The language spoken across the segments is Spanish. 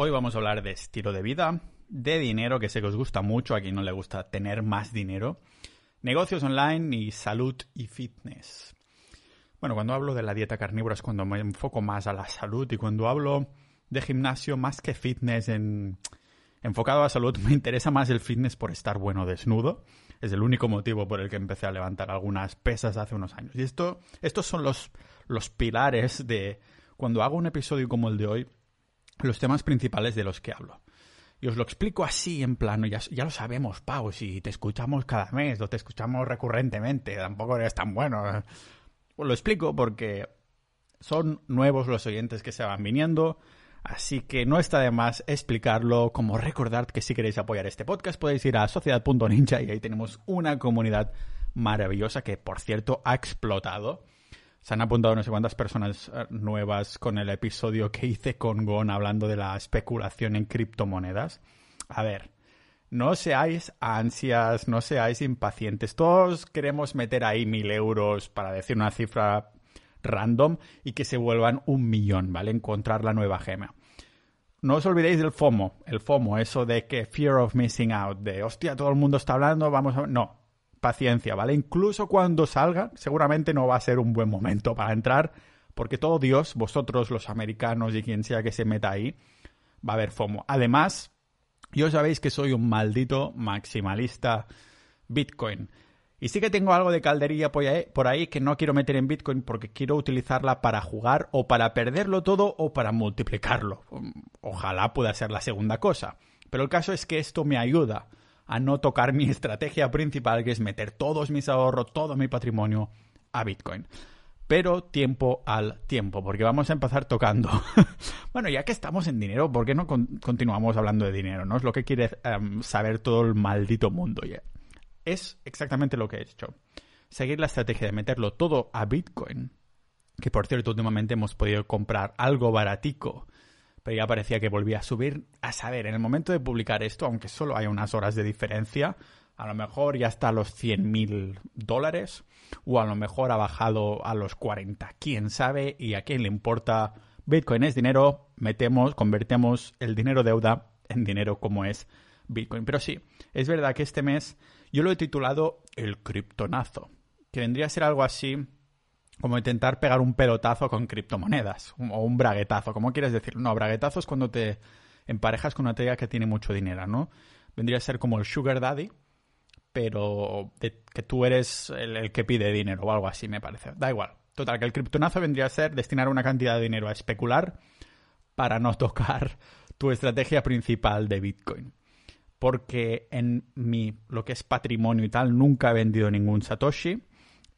Hoy vamos a hablar de estilo de vida, de dinero, que sé que os gusta mucho, a quien no le gusta tener más dinero, negocios online y salud y fitness. Bueno, cuando hablo de la dieta carnívora es cuando me enfoco más a la salud y cuando hablo de gimnasio más que fitness en, enfocado a salud, me interesa más el fitness por estar bueno desnudo. Es el único motivo por el que empecé a levantar algunas pesas hace unos años. Y esto, estos son los, los pilares de cuando hago un episodio como el de hoy, los temas principales de los que hablo. Y os lo explico así en plano, ya, ya lo sabemos, Pau, si te escuchamos cada mes o te escuchamos recurrentemente, tampoco eres tan bueno. Os lo explico porque son nuevos los oyentes que se van viniendo, así que no está de más explicarlo, como recordar que si queréis apoyar este podcast podéis ir a sociedad.ninja y ahí tenemos una comunidad maravillosa que, por cierto, ha explotado se han apuntado no sé cuántas personas eh, nuevas con el episodio que hice con Gon hablando de la especulación en criptomonedas. A ver, no seáis ansias, no seáis impacientes. Todos queremos meter ahí mil euros para decir una cifra random y que se vuelvan un millón, ¿vale? Encontrar la nueva gema. No os olvidéis del FOMO, el FOMO, eso de que fear of missing out, de hostia, todo el mundo está hablando, vamos a... No, paciencia, ¿vale? Incluso cuando salga, seguramente no va a ser un buen momento para entrar, porque todo Dios, vosotros los americanos y quien sea que se meta ahí, va a haber FOMO. Además, yo sabéis que soy un maldito maximalista Bitcoin. Y sí que tengo algo de caldería por ahí que no quiero meter en Bitcoin porque quiero utilizarla para jugar o para perderlo todo o para multiplicarlo. Ojalá pueda ser la segunda cosa. Pero el caso es que esto me ayuda a no tocar mi estrategia principal, que es meter todos mis ahorros, todo mi patrimonio a Bitcoin. Pero tiempo al tiempo, porque vamos a empezar tocando. bueno, ya que estamos en dinero, ¿por qué no continuamos hablando de dinero? ¿No? Es lo que quiere em, saber todo el maldito mundo ya. Es exactamente lo que he hecho. Seguir la estrategia de meterlo todo a Bitcoin, que por cierto últimamente hemos podido comprar algo baratico pero ya parecía que volvía a subir. A saber, en el momento de publicar esto, aunque solo hay unas horas de diferencia, a lo mejor ya está a los 100 mil dólares o a lo mejor ha bajado a los 40. ¿Quién sabe? ¿Y a quién le importa? Bitcoin es dinero, metemos, convertimos el dinero deuda en dinero como es Bitcoin. Pero sí, es verdad que este mes yo lo he titulado el criptonazo, que vendría a ser algo así como intentar pegar un pelotazo con criptomonedas o un braguetazo, como quieres decir. No, braguetazo es cuando te emparejas con una tía que tiene mucho dinero, ¿no? Vendría a ser como el sugar daddy, pero que tú eres el, que pide dinero o algo así, me parece. Da igual. Total, que el criptonazo vendría a ser destinar una cantidad de dinero a especular para no tocar tu estrategia principal de Bitcoin. Porque en mi, lo que es patrimonio y tal, nunca he vendido ningún Satoshi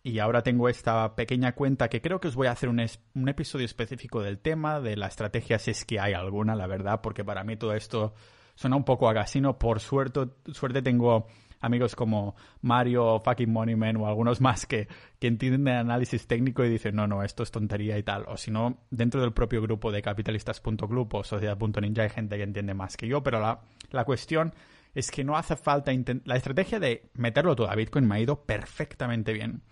y ahora tengo esta pequeña cuenta que creo que os voy a hacer un, un, episodio específico del tema, de la estrategia, si es que hay alguna, la verdad, porque para mí todo esto suena un poco a casino. Por suerte, suerte tengo amigos como Mario, fucking Moneyman o algunos más que, que entienden el análisis técnico y dicen, no, no, esto es tontería y tal. O si no, dentro del propio grupo de capitalistas.club o sociedad.ninja hay gente que entiende más que yo, pero la, la cuestión es que no hace falta... La estrategia de meterlo todo a Bitcoin me ha ido perfectamente bien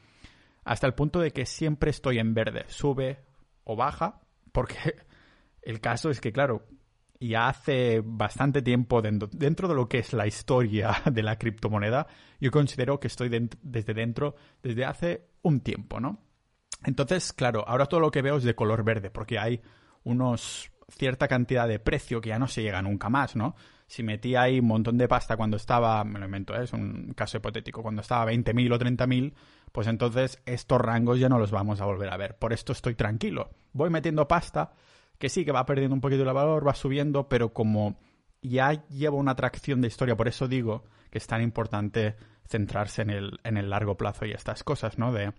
hasta el punto de que siempre estoy en verde, sube o baja, porque el caso es que, claro, ya hace bastante tiempo dentro, de lo que es la historia de la criptomoneda, yo considero que estoy desde dentro desde hace un tiempo, ¿no? Entonces, claro, ahora todo lo que veo es de color verde, porque hay unos cierta cantidad de precio que ya no se llega nunca más, ¿no? Si metí ahí un montón de pasta cuando estaba, me lo invento, ¿eh? es un caso hipotético, cuando estaba 20.000 o 30.000, pues entonces estos rangos ya no los vamos a volver a ver. Por esto estoy tranquilo. Voy metiendo pasta, que sí, que va perdiendo un poquito de valor, va subiendo, pero como ya llevo una atracción de historia, por eso digo que es tan importante centrarse en el, en el largo plazo y estas cosas, ¿no? De,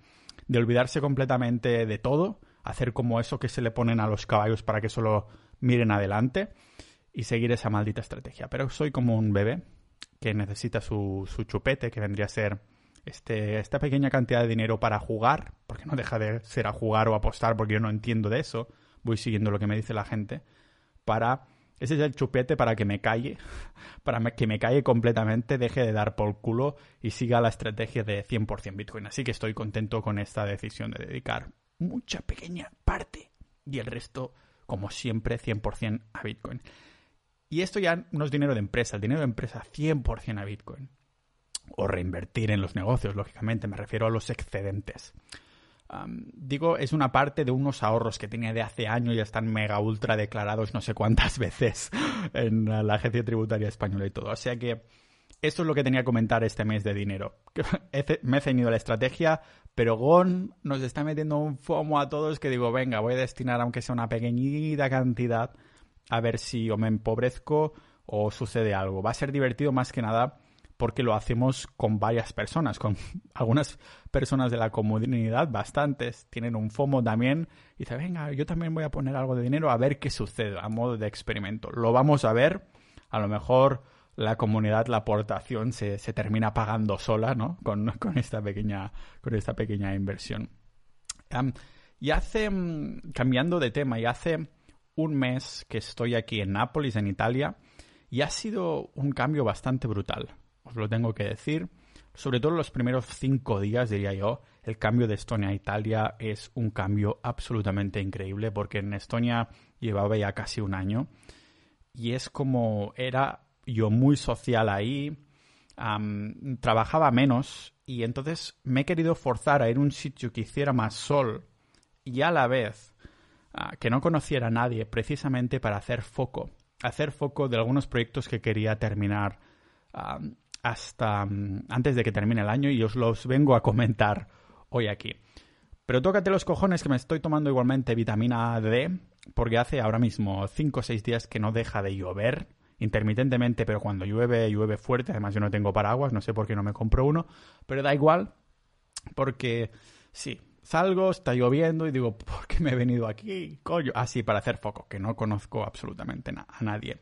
de olvidarse completamente de todo, hacer como eso que se le ponen a los caballos para que solo miren adelante y seguir esa maldita estrategia. Pero soy como un bebé que necesita su, su chupete, que vendría a ser este, esta pequeña cantidad de dinero para jugar, porque no deja de ser a jugar o apostar, porque yo no entiendo de eso, voy siguiendo lo que me dice la gente, para... Ese es el chupete para que me calle, para que me calle completamente, deje de dar por culo y siga la estrategia de 100% Bitcoin. Así que estoy contento con esta decisión de dedicar mucha pequeña parte y el resto, como siempre, 100% a Bitcoin. Y esto ya no es dinero de empresa, el dinero de empresa 100% a Bitcoin. O reinvertir en los negocios, lógicamente, me refiero a los excedentes. digo, es una parte de unos ahorros que tenía de hace años y están mega ultra declarados no sé cuántas veces en la agencia tributaria española y todo. O sea que esto es lo que tenía que comentar este mes de dinero. Me he ceñido la estrategia, pero Gon nos está metiendo un FOMO a todos que digo, venga, voy a destinar aunque sea una pequeñita cantidad a ver si o me empobrezco o sucede algo. Va a ser divertido más que nada porque lo hacemos con varias personas, con algunas personas de la comunidad, bastantes, tienen un FOMO también, y dice, venga, yo también voy a poner algo de dinero a ver qué sucede, a modo de experimento. Lo vamos a ver, a lo mejor la comunidad, la aportación se, termina pagando sola, ¿no? Con, esta, pequeña, con esta pequeña inversión. y hace, mm, cambiando de tema, y hace un mes que estoy aquí en Nápoles, en Italia, y ha sido un cambio bastante brutal. Os lo tengo que decir. Sobre todo los primeros cinco días, diría yo, el cambio de Estonia a Italia es un cambio absolutamente increíble, porque en Estonia llevaba ya casi un año y es como era yo muy social ahí, trabajaba menos y entonces me he querido forzar a ir a un sitio que hiciera más sol y a la vez que no conociera a nadie precisamente para hacer foco, hacer foco de algunos proyectos que quería terminar hasta antes de que termine el año y os los vengo a comentar hoy aquí. Pero tócate los cojones que me estoy tomando igualmente vitamina D porque hace ahora mismo 5 o 6 días que no deja de llover intermitentemente, pero cuando llueve, llueve fuerte. Además, yo no tengo paraguas, no sé por qué no me compro uno, pero da igual, porque sí, salgo, está lloviendo y digo, ¿por qué me he venido aquí? Coño, así para hacer foco, que no conozco absolutamente a nadie.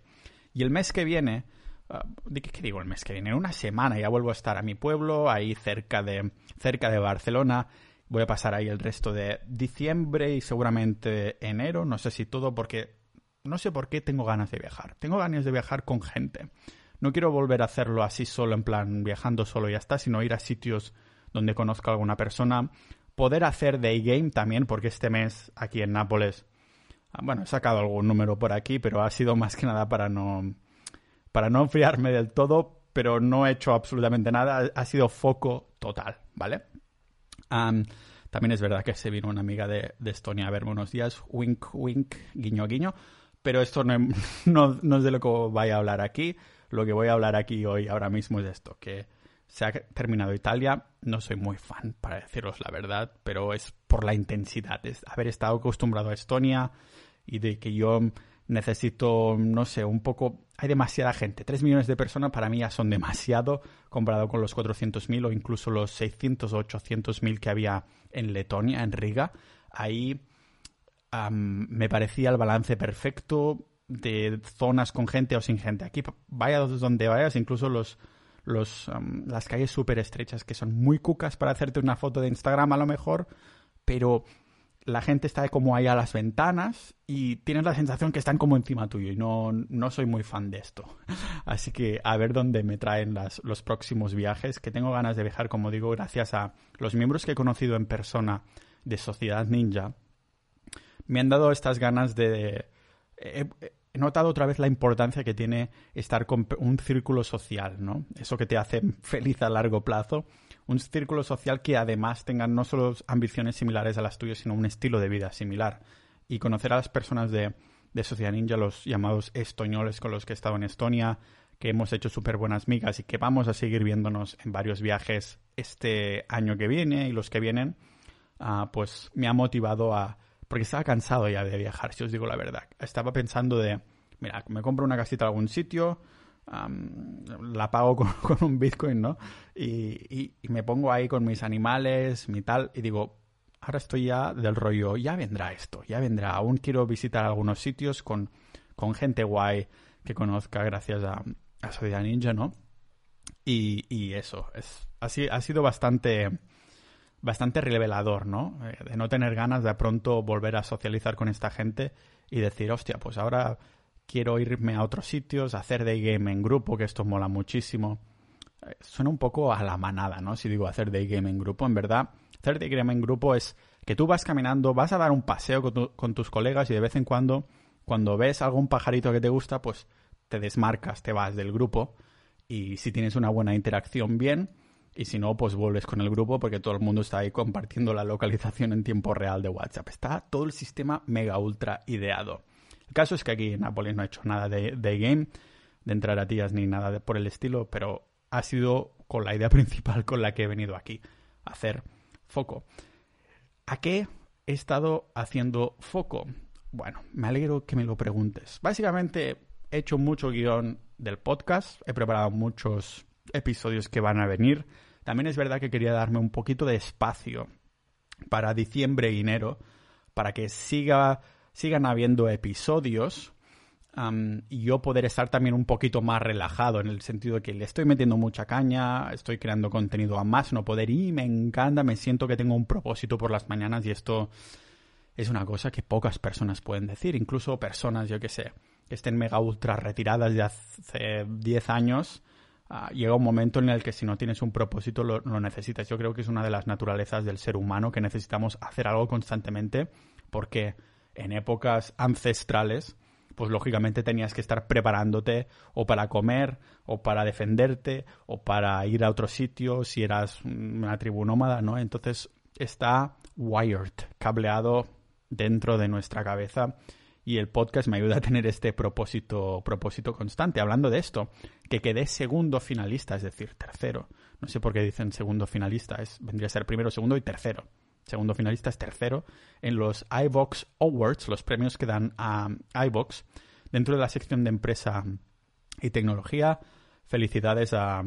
Y el mes que viene, uh, ¿qué digo el mes que viene? En una semana ya vuelvo a estar a mi pueblo, ahí cerca de, cerca de Barcelona. Voy a pasar ahí el resto de diciembre y seguramente enero, no sé si todo, porque no sé por qué tengo ganas de viajar. Tengo ganas de viajar con gente. No quiero volver a hacerlo así solo, en plan viajando solo y ya está, sino ir a sitios donde conozca a alguna persona. Poder hacer day game también, porque este mes aquí en Nápoles, ah, bueno, he sacado algún número por aquí, pero ha sido más que nada para no, para no enfriarme del todo, pero no he hecho absolutamente nada. Ha sido foco total, ¿vale? también es verdad que se vino una amiga de, de Estonia a verme unos días, wink, wink, guiño, guiño pero esto no, no, es de lo que voy a hablar aquí. Lo que voy a hablar aquí hoy, ahora mismo, es esto, que se ha terminado Italia. No soy muy fan, para deciros la verdad, pero es por la intensidad, es haber estado acostumbrado a Estonia y de que yo necesito, no sé, un poco... Hay demasiada gente. Tres millones de personas para mí ya son demasiado comparado con los 400.000 o incluso los 600 o 800.000 que había en Letonia, en Riga. Ahí me parecía el balance perfecto de zonas con gente o sin gente. Aquí vayas donde vayas, incluso los, los, las calles súper estrechas que son muy cucas para hacerte una foto de Instagram a lo mejor, pero la gente está como ahí a las ventanas y tienes la sensación que están como encima tuyo y no, no soy muy fan de esto. Así que a ver dónde me traen los próximos viajes, que tengo ganas de viajar, como digo, gracias a los miembros que he conocido en persona de Sociedad Ninja me han dado estas ganas de... notado otra vez la importancia que tiene estar con un círculo social, ¿no? Eso que te hace feliz a largo plazo. Un círculo social que además tenga no solo ambiciones similares a las tuyas, sino un estilo de vida similar. Y conocer a las personas de, de Sociedad Ninja, los llamados estoñoles con los que he estado en Estonia, que hemos hecho súper buenas migas y que vamos a seguir viéndonos en varios viajes este año que viene y los que vienen, ah, pues me ha motivado a, porque estaba cansado ya de viajar, si os digo la verdad. Estaba pensando de, mira, me compro una casita en algún sitio, la pago con, un Bitcoin, ¿no? Y, me pongo ahí con mis animales, mi tal, y digo, ahora estoy ya del rollo, ya vendrá esto, ya vendrá. Aún quiero visitar algunos sitios con, con gente guay que conozca gracias a, a Sociedad Ninja, ¿no? Y, y eso, es, ha, ha sido bastante bastante revelador, ¿no? Eh, de no tener ganas de pronto volver a socializar con esta gente y decir, hostia, pues ahora quiero irme a otros sitios, hacer day game en grupo, que esto mola muchísimo. Eh, suena un poco a la manada, ¿no? Si digo hacer day game en grupo, en verdad, hacer day game en grupo es que tú vas caminando, vas a dar un paseo con, con tus colegas y de vez en cuando, cuando ves algún pajarito que te gusta, pues te desmarcas, te vas del grupo y si tienes una buena interacción, bien. Y si no, pues vuelves con el grupo porque todo el mundo está ahí compartiendo la localización en tiempo real de WhatsApp. Está todo el sistema mega ultra ideado. El caso es que aquí Nápoles no ha hecho nada de, game, de entrar a tías ni nada por el estilo, pero ha sido con la idea principal con la que he venido aquí, hacer foco. ¿A qué he estado haciendo foco? Bueno, me alegro que me lo preguntes. Básicamente he hecho mucho guion del podcast, he preparado muchos episodios que van a venir. También es verdad que quería darme un poquito de espacio para diciembre y enero, para que siga, sigan habiendo episodios y yo poder estar también un poquito más relajado en el sentido de que le estoy metiendo mucha caña, estoy creando contenido a más no poder y me encanta, me siento que tengo un propósito por las mañanas y esto es una cosa que pocas personas pueden decir, incluso personas, yo que sé, que estén mega ultra retiradas de hace 10 años, ah, llega un momento en el que si no tienes un propósito lo, lo, necesitas. Yo creo que es una de las naturalezas del ser humano que necesitamos hacer algo constantemente porque en épocas ancestrales pues lógicamente tenías que estar preparándote o para comer, o para defenderte, o para ir a otro sitio si eras una tribu nómada, ¿no? Entonces está wired, cableado dentro de nuestra cabeza y el podcast me ayuda a tener este propósito, propósito constante. Hablando de esto, que quedé segundo finalista, es decir, tercero. No sé por qué dicen segundo finalista, es, vendría a ser primero, segundo y tercero segundo finalista es tercero, en los iBox Awards, los premios que dan a iBox, dentro de la sección de empresa y tecnología. Felicidades a,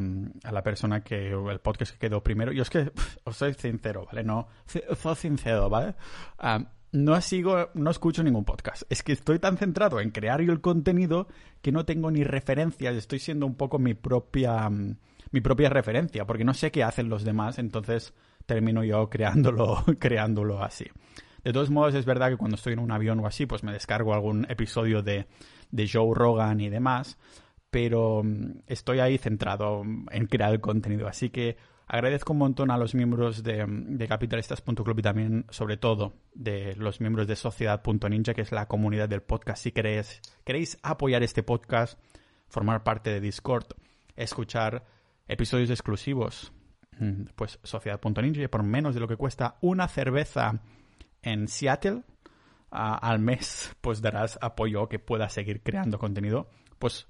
la persona que el podcast que quedó primero. Yo es que os soy sincero, ¿vale? No, soy sincero, ¿vale? Ah, no sigo, no escucho ningún podcast. Es que estoy tan centrado en crear yo el contenido que no tengo ni referencias. Estoy siendo un poco mi propia, mi propia referencia, porque no sé qué hacen los demás. Entonces, termino yo creándolo, creándolo así. De todos modos, es verdad que cuando estoy en un avión o así, pues me descargo algún episodio de, de Joe Rogan y demás, pero mm, estoy ahí centrado en crear el contenido. Así que agradezco un montón a los miembros de, de capitalistas.club y también, sobre todo, de los miembros de sociedad.ninja, que es la comunidad del podcast. Si queréis, queréis apoyar este podcast, formar parte de Discord, escuchar episodios exclusivos Mm, pues Sociedad.ninja por menos de lo que cuesta una cerveza en Seattle al mes, pues darás apoyo que pueda seguir creando contenido. Pues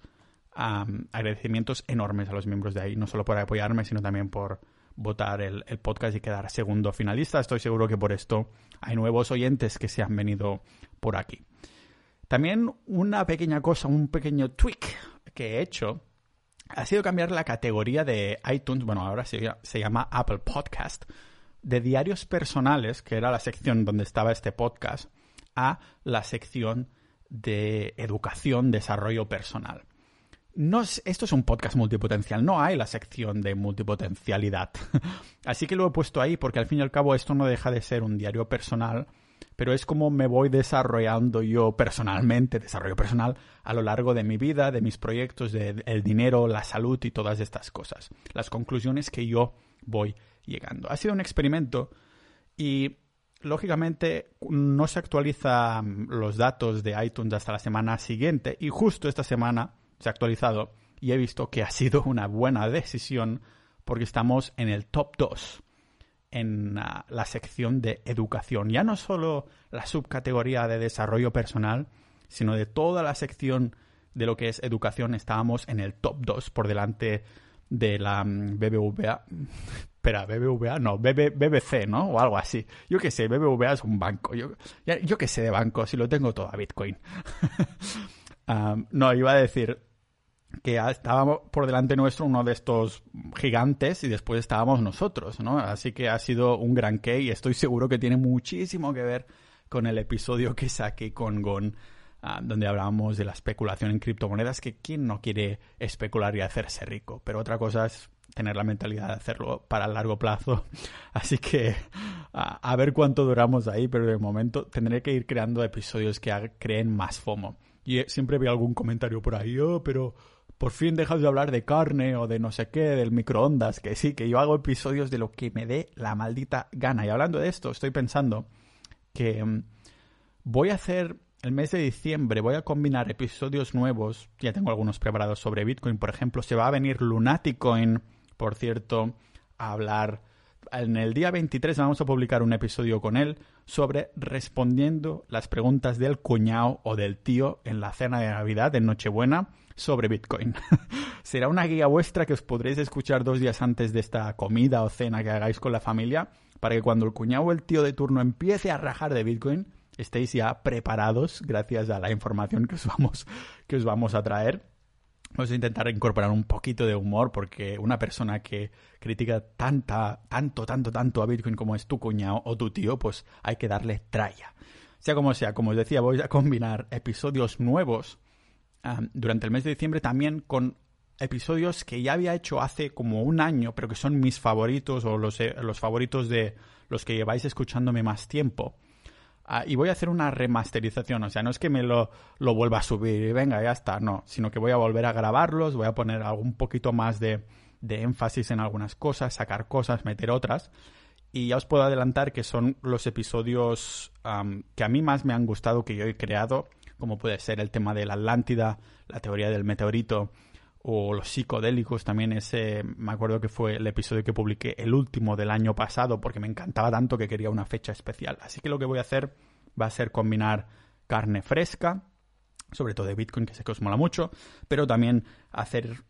agradecimientos enormes a los miembros de ahí, no solo por apoyarme, sino también por votar el, podcast y quedar segundo finalista. Estoy seguro que por esto hay nuevos oyentes que se han venido por aquí. También una pequeña cosa, un pequeño tweak que he hecho ha sido cambiar la categoría de iTunes, bueno, ahora se, se, llama Apple Podcast, de diarios personales, que era la sección donde estaba este podcast, a la sección de educación, desarrollo personal. No esto es un podcast multipotencial, no hay la sección de multipotencialidad. Así que lo he puesto ahí porque al fin y al cabo esto no deja de ser un diario personal pero es como me voy desarrollando yo personalmente, desarrollo personal, a lo largo de mi vida, de mis proyectos, del el dinero, la salud y todas estas cosas. Las conclusiones que yo voy llegando. Ha sido un experimento y lógicamente no se actualizan los datos de iTunes hasta la semana siguiente y justo esta semana se ha actualizado y he visto que ha sido una buena decisión porque estamos en el top 2 en ah, la sección de educación. Ya no solo la subcategoría de desarrollo personal, sino de toda la sección de lo que es educación. Estábamos en el top 2 por delante de la mm, BBVA. Espera, BBVA, no, BBC, ¿no? O algo así. Yo qué sé, BBVA es un banco. Yo, yo qué sé de banco, si lo tengo todo a Bitcoin. Ah, no, iba a decir, que estábamos por delante nuestro uno de estos gigantes y después estábamos nosotros, ¿no? Así que ha sido un gran que y estoy seguro que tiene muchísimo que ver con el episodio que saqué con Gon, ah, donde hablábamos de la especulación en criptomonedas, que quién no quiere especular y hacerse rico, pero otra cosa es tener la mentalidad de hacerlo para el largo plazo. Así que a ver cuánto duramos ahí, pero de momento tendré que ir creando episodios que creen más FOMO. Y siempre veo algún comentario por ahí, oh, pero por fin dejas de hablar de carne o de no sé qué, del microondas, que sí, que yo hago episodios de lo que me dé la maldita gana. Y hablando de esto, estoy pensando que mm, voy a hacer el mes de diciembre voy a combinar episodios nuevos. Ya tengo algunos preparados sobre Bitcoin, por ejemplo. Se va a venir Lunaticoin, por cierto, a hablar. En el día 23 vamos a publicar un episodio con él sobre respondiendo las preguntas del cuñado o del tío en la cena de Navidad, de Nochebuena, sobre Bitcoin. Será una guía vuestra que os podréis escuchar dos días antes de esta comida o cena que hagáis con la familia, para que cuando el cuñado o el tío de turno empiece a rajar de Bitcoin, estéis ya preparados gracias a la información que os vamos, que os vamos a traer. Vamos a intentar incorporar un poquito de humor porque una persona que critica tanta, tanto, tanto, tanto a Bitcoin como es tu cuñado o tu tío, pues hay que darle tralla. Sea como sea, como os decía, voy a combinar episodios nuevos durante el mes de diciembre también con episodios que ya había hecho hace como un año, pero que son mis favoritos o los, eh, los favoritos de los que lleváis escuchándome más tiempo. Ah, y voy a hacer una remasterización, o sea, no es que me lo, lo, vuelva a subir y venga, ya está, no, sino que voy a volver a grabarlos, voy a poner algún poquito más de, de énfasis en algunas cosas, sacar cosas, meter otras. Y ya os puedo adelantar que son los episodios que a mí más me han gustado que yo he creado, como puede ser el tema de la Atlántida, la teoría del meteorito o los psicodélicos. También ese, me acuerdo que fue el episodio que publiqué el último del año pasado porque me encantaba tanto que quería una fecha especial. Así que lo que voy a hacer va a ser combinar carne fresca, sobre todo de Bitcoin, que sé que os mola mucho, pero también hacer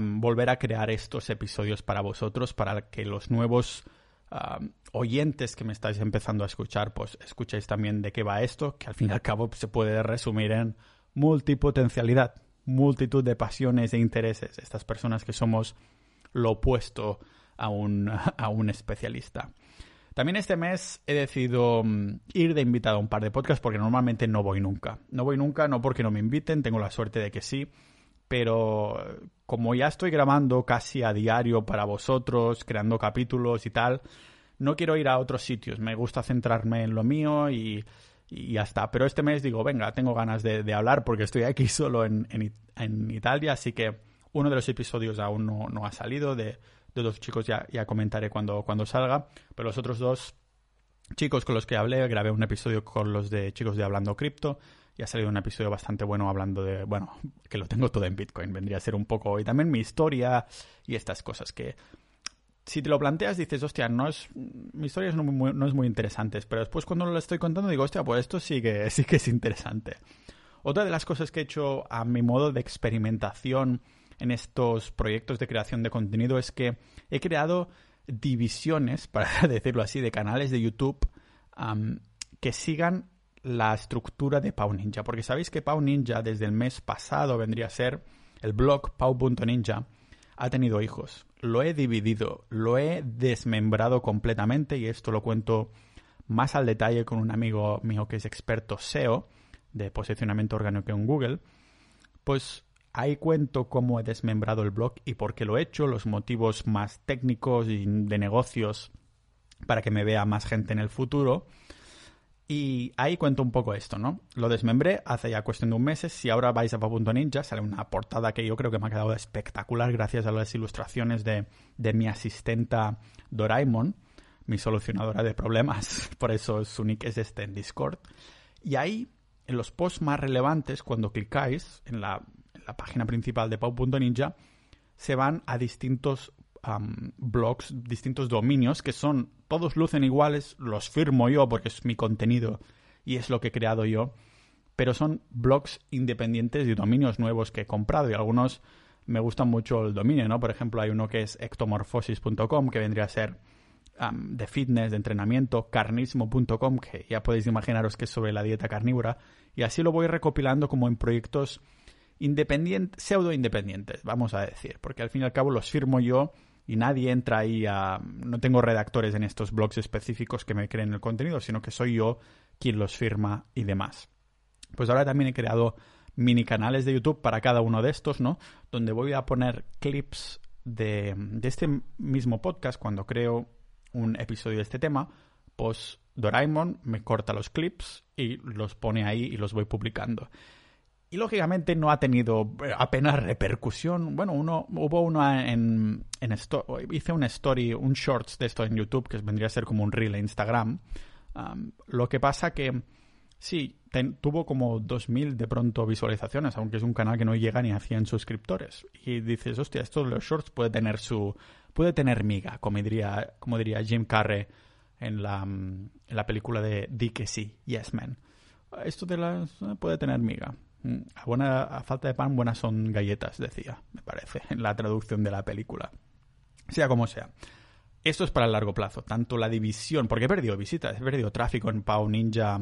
volver a crear estos episodios para vosotros, para que los nuevos oyentes que me estáis empezando a escuchar, pues escuchéis también de qué va esto, que al fin y al cabo se puede resumir en multipotencialidad, multitud de pasiones e intereses, estas personas que somos lo opuesto a un, a un especialista. También este mes he decidido mm, ir de invitado a un par de podcasts porque normalmente no voy nunca. No voy nunca, no porque no me inviten, tengo la suerte de que sí, pero como ya estoy grabando casi a diario para vosotros, creando capítulos y tal, no quiero ir a otros sitios. Me gusta centrarme en lo mío y, ya está. Pero este mes digo, venga, tengo ganas de, hablar porque estoy aquí solo en, Italia, así que uno de los episodios aún no ha salido de de dos chicos ya, ya comentaré cuando, cuando salga, pero los otros dos chicos con los que hablé, grabé un episodio con los de chicos de Hablando Cripto y ha salido un episodio bastante bueno hablando de, bueno, que lo tengo todo en Bitcoin, vendría a ser un poco, y también mi historia y estas cosas que si te lo planteas dices, hostia, no es, mi historia no, es muy interesante, pero después cuando lo estoy contando digo, hostia, pues esto sí que, sí que es interesante. Otra de las cosas que he hecho a mi modo de experimentación en estos proyectos de creación de contenido es que he creado divisiones, para decirlo así, de canales de YouTube que sigan la estructura de Pau Ninja. Porque sabéis que Pau Ninja desde el mes pasado vendría a ser el blog pau.ninja ha tenido hijos. Lo he dividido, lo he desmembrado completamente y esto lo cuento más al detalle con un amigo mío que es experto SEO de posicionamiento orgánico en Google. Pues Ahí cuento cómo he desmembrado el blog y por qué lo he hecho, los motivos más técnicos y de negocios para que me vea más gente en el futuro. Y ahí cuento un poco esto, ¿no? Lo desmembré hace ya cuestión de un mes. Si ahora vais a Ninja, sale una portada que yo creo que me ha quedado espectacular gracias a las ilustraciones de, de mi asistenta Doraemon, mi solucionadora de problemas. Por eso su nick es este en Discord. Y ahí, en los posts más relevantes, cuando clicáis en la la página principal de Pau.ninja, se van a distintos blogs, distintos dominios, que son, todos lucen iguales, los firmo yo porque es mi contenido y es lo que he creado yo, pero son blogs independientes y dominios nuevos que he comprado y algunos me gustan mucho el dominio, ¿no? Por ejemplo, hay uno que es ectomorphosis.com, que vendría a ser de fitness, de entrenamiento, carnismo.com, que ya podéis imaginaros que es sobre la dieta carnívora, y así lo voy recopilando como en proyectos independientes, pseudo independientes, vamos a decir, porque al fin y al cabo los firmo yo y nadie entra ahí a... No tengo redactores en estos blogs específicos que me creen el contenido, sino que soy yo quien los firma y demás. Pues ahora también he creado mini canales de YouTube para cada uno de estos, ¿no? Donde voy a poner clips de, de este mismo podcast cuando creo un episodio de este tema, pues Doraemon me corta los clips y los pone ahí y los voy publicando. Y lógicamente no ha tenido eh, apenas repercusión. Bueno, uno hubo uno en, en esto, hice una story, un shorts de esto en YouTube que vendría a ser como un reel en Instagram. lo que pasa que Sí, tuvo como 2.000 de pronto visualizaciones, aunque es un canal que no llega ni a 100 suscriptores. Y dices, hostia, esto de los shorts puede tener su... puede tener miga, como diría, como diría Jim Carrey en la, en la película de Di que sí, Yes Man. Esto de las... Eh, puede tener miga. Mm, a, buena, falta de pan, buenas son galletas, decía, me parece, en la traducción de la película. Sea como sea. Esto es para el largo plazo. Tanto la división, porque he perdido visitas, he perdido tráfico en Pau Ninja.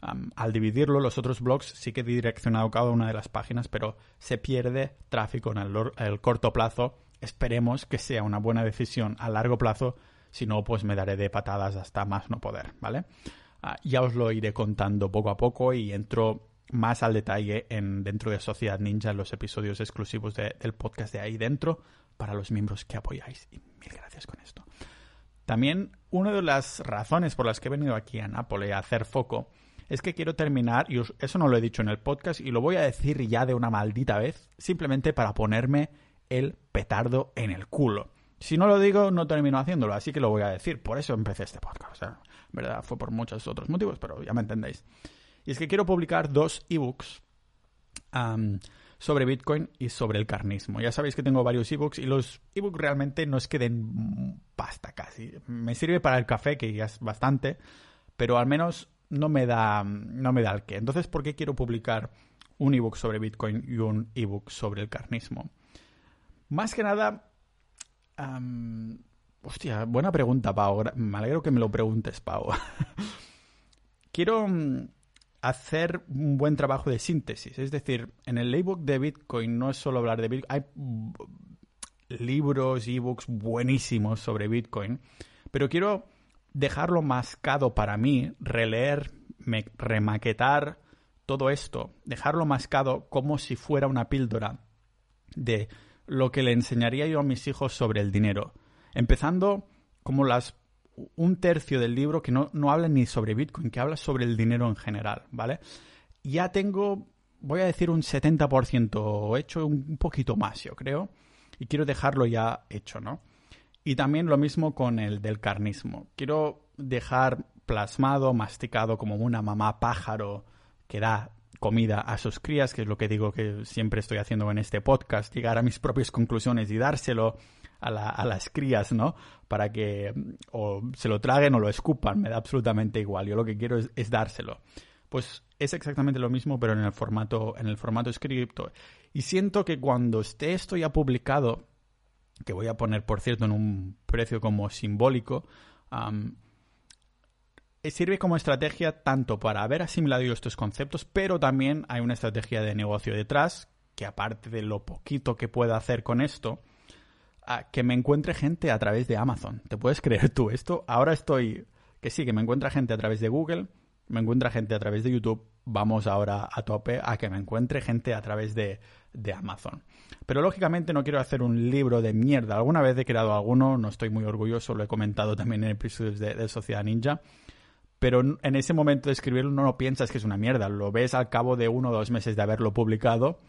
al dividirlo, los otros blogs sí que he direccionado cada una de las páginas, pero se pierde tráfico en el, corto plazo. Esperemos que sea una buena decisión a largo plazo. Si no, pues me daré de patadas hasta más no poder, ¿vale? Ah, ya os lo iré contando poco a poco y entro más al detalle en, dentro de Sociedad Ninja los episodios exclusivos del podcast de ahí dentro para los miembros que apoyáis. Y mil gracias con esto. También una de las razones por las que he venido aquí a Nápoles a hacer foco es que quiero terminar, y eso no lo he dicho en el podcast y lo voy a decir ya de una maldita vez, simplemente para ponerme el petardo en el culo. Si no lo digo, no termino haciéndolo, así que lo voy a decir. Por eso empecé este podcast. O sea, en verdad fue por muchos otros motivos, pero ya me entendéis. Y es que quiero publicar dos ebooks sobre Bitcoin y sobre el carnismo. Ya sabéis que tengo varios ebooks y los ebooks realmente no es que den pasta casi. Me sirve para el café, que ya es bastante, pero al menos no me da, no me da el qué. Entonces, ¿por qué quiero publicar un ebook sobre Bitcoin y un ebook sobre el carnismo? Más que nada... hostia, buena pregunta, Pau. Me alegro que me lo preguntes, Pau. quiero hacer un buen trabajo de síntesis. Es decir, en el ebook de Bitcoin no es solo hablar de Bitcoin, hay libros, ebooks buenísimos sobre Bitcoin, pero quiero dejarlo mascado para mí, releer, remaquetar todo esto, dejarlo mascado como si fuera una píldora de lo que le enseñaría yo a mis hijos sobre el dinero. Empezando como las un tercio del libro que no, no habla ni sobre Bitcoin, que habla sobre el dinero en general, ¿vale? Ya tengo, voy a decir un 70% hecho, un poquito más, yo creo, y quiero dejarlo ya hecho, ¿no? Y también lo mismo con el del carnismo. Quiero dejar plasmado, masticado como una mamá pájaro que da comida a sus crías, que es lo que digo que siempre estoy haciendo en este podcast, llegar a mis propias conclusiones y dárselo a, las crías, ¿no? Para que o se lo traguen o lo escupan, me da absolutamente igual. Yo lo que quiero es, dárselo. Pues es exactamente lo mismo, pero en el formato, en el formato escrito. Y siento que cuando esté esto ya publicado, que voy a poner, por cierto, en un precio como simbólico, eh, sirve como estrategia tanto para haber asimilado estos conceptos, pero también hay una estrategia de negocio detrás, que aparte de lo poquito que pueda hacer con esto, que me encuentre gente a través de Amazon. ¿Te puedes creer tú esto? Ahora estoy... Que sí, que me encuentra gente a través de Google, me encuentra gente a través de YouTube. Vamos ahora a tope a que me encuentre gente a través de, de Amazon. Pero lógicamente no quiero hacer un libro de mierda. Alguna vez he creado alguno, no estoy muy orgulloso, lo he comentado también en episodios de, de Sociedad Ninja pero en ese momento de escribirlo no lo piensas que es una mierda, lo ves al cabo de uno o dos meses de haberlo publicado,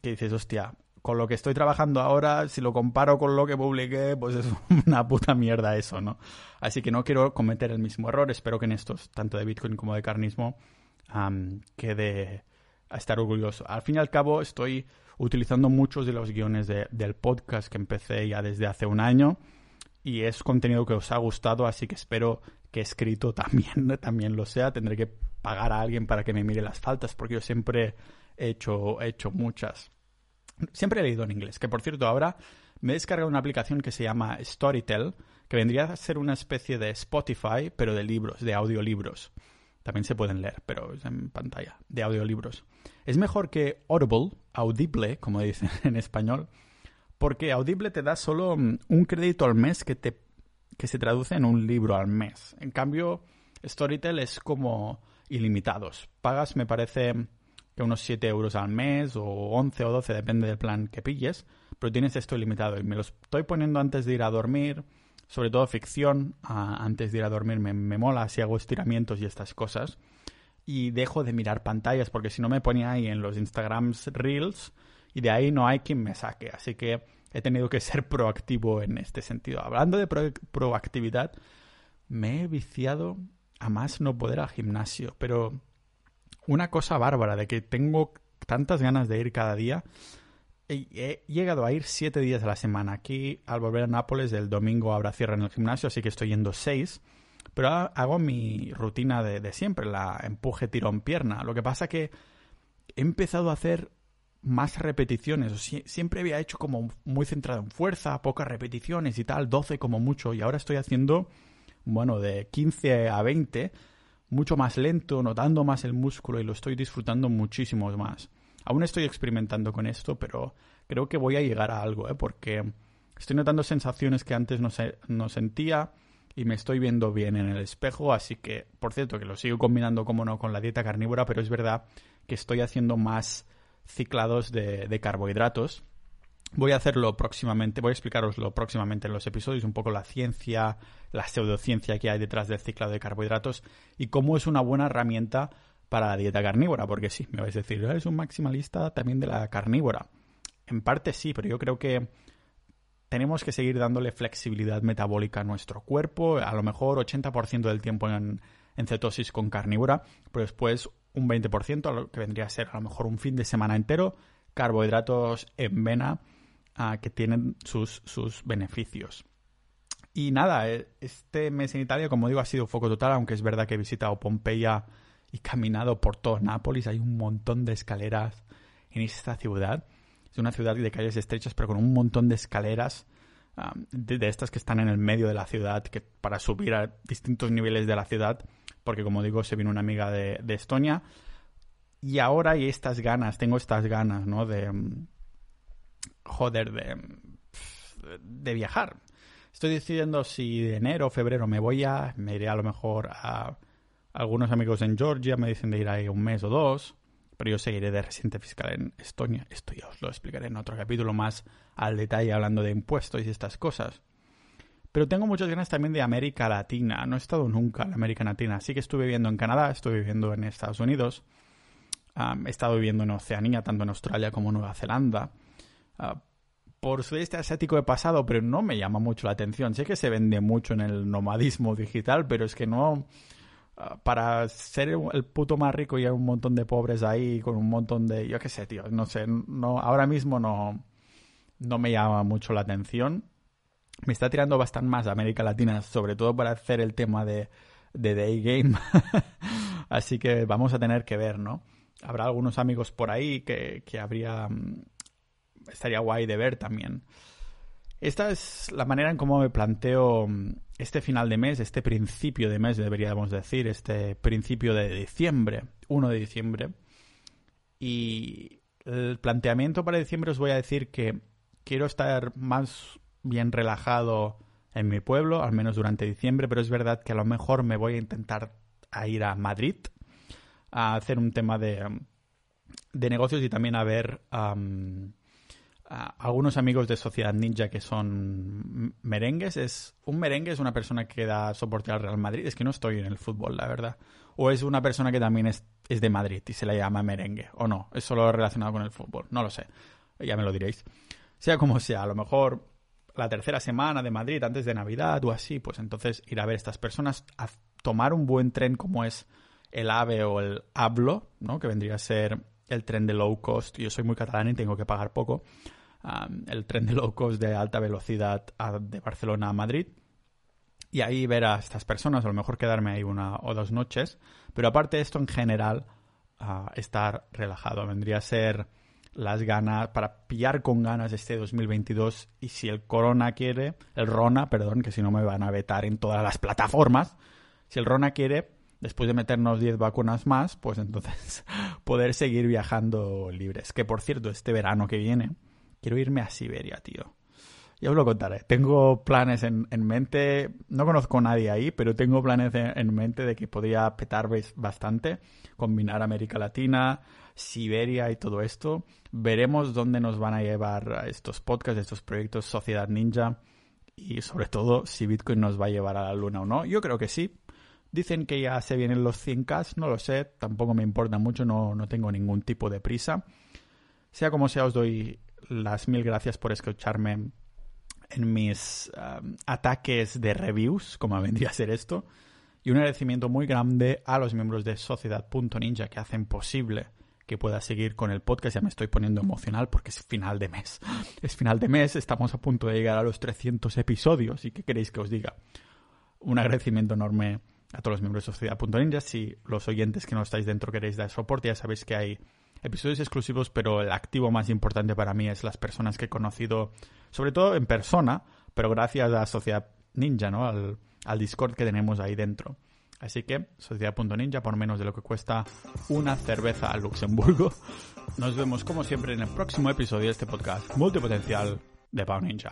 que dices, hostia, con lo que estoy trabajando ahora, si lo comparo con lo que publiqué, pues es una puta mierda eso, ¿no? Así que no quiero cometer el mismo error. Espero que en estos, tanto de Bitcoin como de carnismo, quede a estar orgulloso. Al fin y al cabo, estoy utilizando muchos de los guiones del podcast que empecé ya desde hace un año y es contenido que os ha gustado, así que espero que escrito también, también lo sea. Tendré que pagar a alguien para que me mire las faltas, porque yo siempre he hecho, he hecho muchas. Siempre he leído en inglés, que por cierto ahora me he descargado una aplicación que se llama Storytel, que vendría a ser una especie de Spotify, pero de libros, de audiolibros. También se pueden leer, pero es en pantalla, de audiolibros. Es mejor que Audible, Audible, como dicen en español, porque Audible te da solo mm, un crédito al mes que, te, que se traduce en un libro al mes. En cambio, Storytel es como ilimitados. Pagas, me parece, que unos 7 euros al mes o 11 o 12, depende del plan que pilles, pero tienes esto ilimitado y me lo estoy poniendo antes de ir a dormir, sobre todo ficción, antes de ir a dormir me, mola si hago estiramientos y estas cosas y dejo de mirar pantallas porque si no me ponía ahí en los Instagrams Reels y de ahí no hay quien me saque, así que he tenido que ser proactivo en este sentido. Hablando de proactividad, me he viciado a más no poder al gimnasio. Pero una cosa bárbara de que tengo tantas ganas de ir cada día. He, llegado a ir siete días a la semana. Aquí, al volver a Nápoles, el domingo habrá cierre en el gimnasio, así que estoy yendo seis. Pero hago mi rutina de, de siempre, la empuje, tirón, pierna. Lo que pasa que he empezado a hacer más repeticiones. siempre había hecho como muy centrado en fuerza, pocas repeticiones y tal, 12 como mucho, y ahora estoy haciendo, bueno, de 15 a 20, mucho más lento, notando más el músculo y lo estoy disfrutando muchísimo más. Aún estoy experimentando con esto, pero creo que voy a llegar a algo, ¿eh? porque estoy notando sensaciones que antes no, no sentía y me estoy viendo bien en el espejo, así que, por cierto, que lo sigo combinando como no con la dieta carnívora, pero es verdad que estoy haciendo más ciclados de, carbohidratos. Voy a hacerlo próximamente, voy a explicaroslo próximamente en los episodios, un poco la ciencia, la pseudociencia que hay detrás del ciclado de carbohidratos y cómo es una buena herramienta para la dieta carnívora, porque sí, me vais a decir, eres un maximalista también de la carnívora. En parte sí, pero yo creo que tenemos que seguir dándole flexibilidad metabólica a nuestro cuerpo, a lo mejor 80% del tiempo en, en cetosis con carnívora, pero después un 20%, lo que vendría a ser a lo mejor un fin de semana entero, carbohidratos en vena que tienen sus, sus beneficios. Y nada, eh, este mes en Italia, como digo, ha sido foco total, aunque es verdad que he visitado Pompeya y caminado por todo Nápoles. Hay un montón de escaleras en esta ciudad. Es una ciudad de calles estrechas, pero con un montón de escaleras de, estas que están en el medio de la ciudad, que para subir a distintos niveles de la ciudad porque como digo, se vino una amiga de, Estonia. Y ahora hay estas ganas, tengo estas ganas, ¿no? De... Joder, de... de viajar. Estoy decidiendo si de enero o febrero me voy a... Me iré a lo mejor a... Algunos amigos en Georgia me dicen de ir ahí un mes o dos, pero yo seguiré de residente fiscal en Estonia. Esto ya os lo explicaré en otro capítulo más al detalle hablando de impuestos y estas cosas. Pero tengo muchas ganas también de América Latina. No he estado nunca en América Latina. Sí que estuve viviendo en Canadá, estuve viviendo en Estados Unidos. he estado viviendo en Oceanía, tanto en Australia como en Nueva Zelanda. Uh, por sudeste asiático he pasado, pero no me llama mucho la atención. Sé que se vende mucho en el nomadismo digital, pero es que no. Ah, para ser el puto más rico y hay un montón de pobres ahí con un montón de. Yo qué sé, tío. No sé. No, ahora mismo no, no me llama mucho la atención me está tirando bastante más a América Latina, sobre todo para hacer el tema de, de Day Game. Así que vamos a tener que ver, ¿no? Habrá algunos amigos por ahí que, que habría. Estaría guay de ver también. Esta es la manera en cómo me planteo mm, este final de mes, este principio de mes, deberíamos decir, este principio de diciembre, 1 de diciembre. Y el planteamiento para diciembre os voy a decir que quiero estar más bien relajado en mi pueblo, al menos durante diciembre, pero es verdad que a lo mejor me voy a intentar a ir a Madrid a hacer un tema de, de negocios y también a ver algunos amigos de Sociedad Ninja que son merengues. Es, un merengue es una persona que da soporte al Real Madrid. Es que no estoy en el fútbol, la verdad. O es una persona que también es, es de Madrid y se la llama merengue. O no, es solo relacionado con el fútbol. No lo sé. Ya me lo diréis. Sea como sea, a lo mejor la tercera semana de Madrid antes de Navidad o así, pues entonces ir a ver a estas personas, a tomar un buen tren como es el AVE o el Hablo, ¿no? que vendría a ser el tren de low cost. Yo soy muy catalán y tengo que pagar poco. el tren de low cost de alta velocidad de Barcelona a Madrid. Y ahí ver a estas personas, a lo mejor quedarme ahí una o dos noches. Pero aparte de esto, en general, estar relajado. Vendría a ser las ganas, para pillar con ganas este 2022 y si el Corona quiere, el Rona, perdón, que si no me van a vetar en todas las plataformas, si el Rona quiere, después de meternos 10 vacunas más, pues entonces poder seguir viajando libres. Que por cierto, este verano que viene, quiero irme a Siberia, tío. Ya os lo contaré. Tengo planes en, mente. No conozco a nadie ahí, pero tengo planes en, mente de que podría petar bastante. Combinar América Latina, Siberia y todo esto. Veremos dónde nos van a llevar estos podcasts, estos proyectos Sociedad Ninja. Y sobre todo si Bitcoin nos va a llevar a la luna o no. Yo creo que sí. Dicen que ya se vienen los 100k, no lo sé, tampoco me importa mucho, no, no tengo ningún tipo de prisa. Sea como sea, os doy las mil gracias por escucharme en mis um, ataques de reviews, como vendría a ser esto. Y un agradecimiento muy grande a los miembros de Sociedad.ninja que hacen posible que pueda seguir con el podcast. Ya me estoy poniendo emocional porque es final de mes. Es final de mes, estamos a punto de llegar a los 300 episodios. ¿Y qué queréis que os diga? Un agradecimiento enorme a todos los miembros de Sociedad.ninja. Si los oyentes que no estáis dentro queréis dar soporte, ya sabéis que hay episodios exclusivos, pero el activo más importante para mí es las personas que he conocido, sobre todo en persona, pero gracias a Sociedad Ninja, ¿no? Al, al Discord que tenemos ahí dentro. Así que, Sociedad.ninja, por menos de lo que cuesta una cerveza a Luxemburgo. Nos vemos como siempre en el próximo episodio de este podcast multipotencial de Pau Ninja.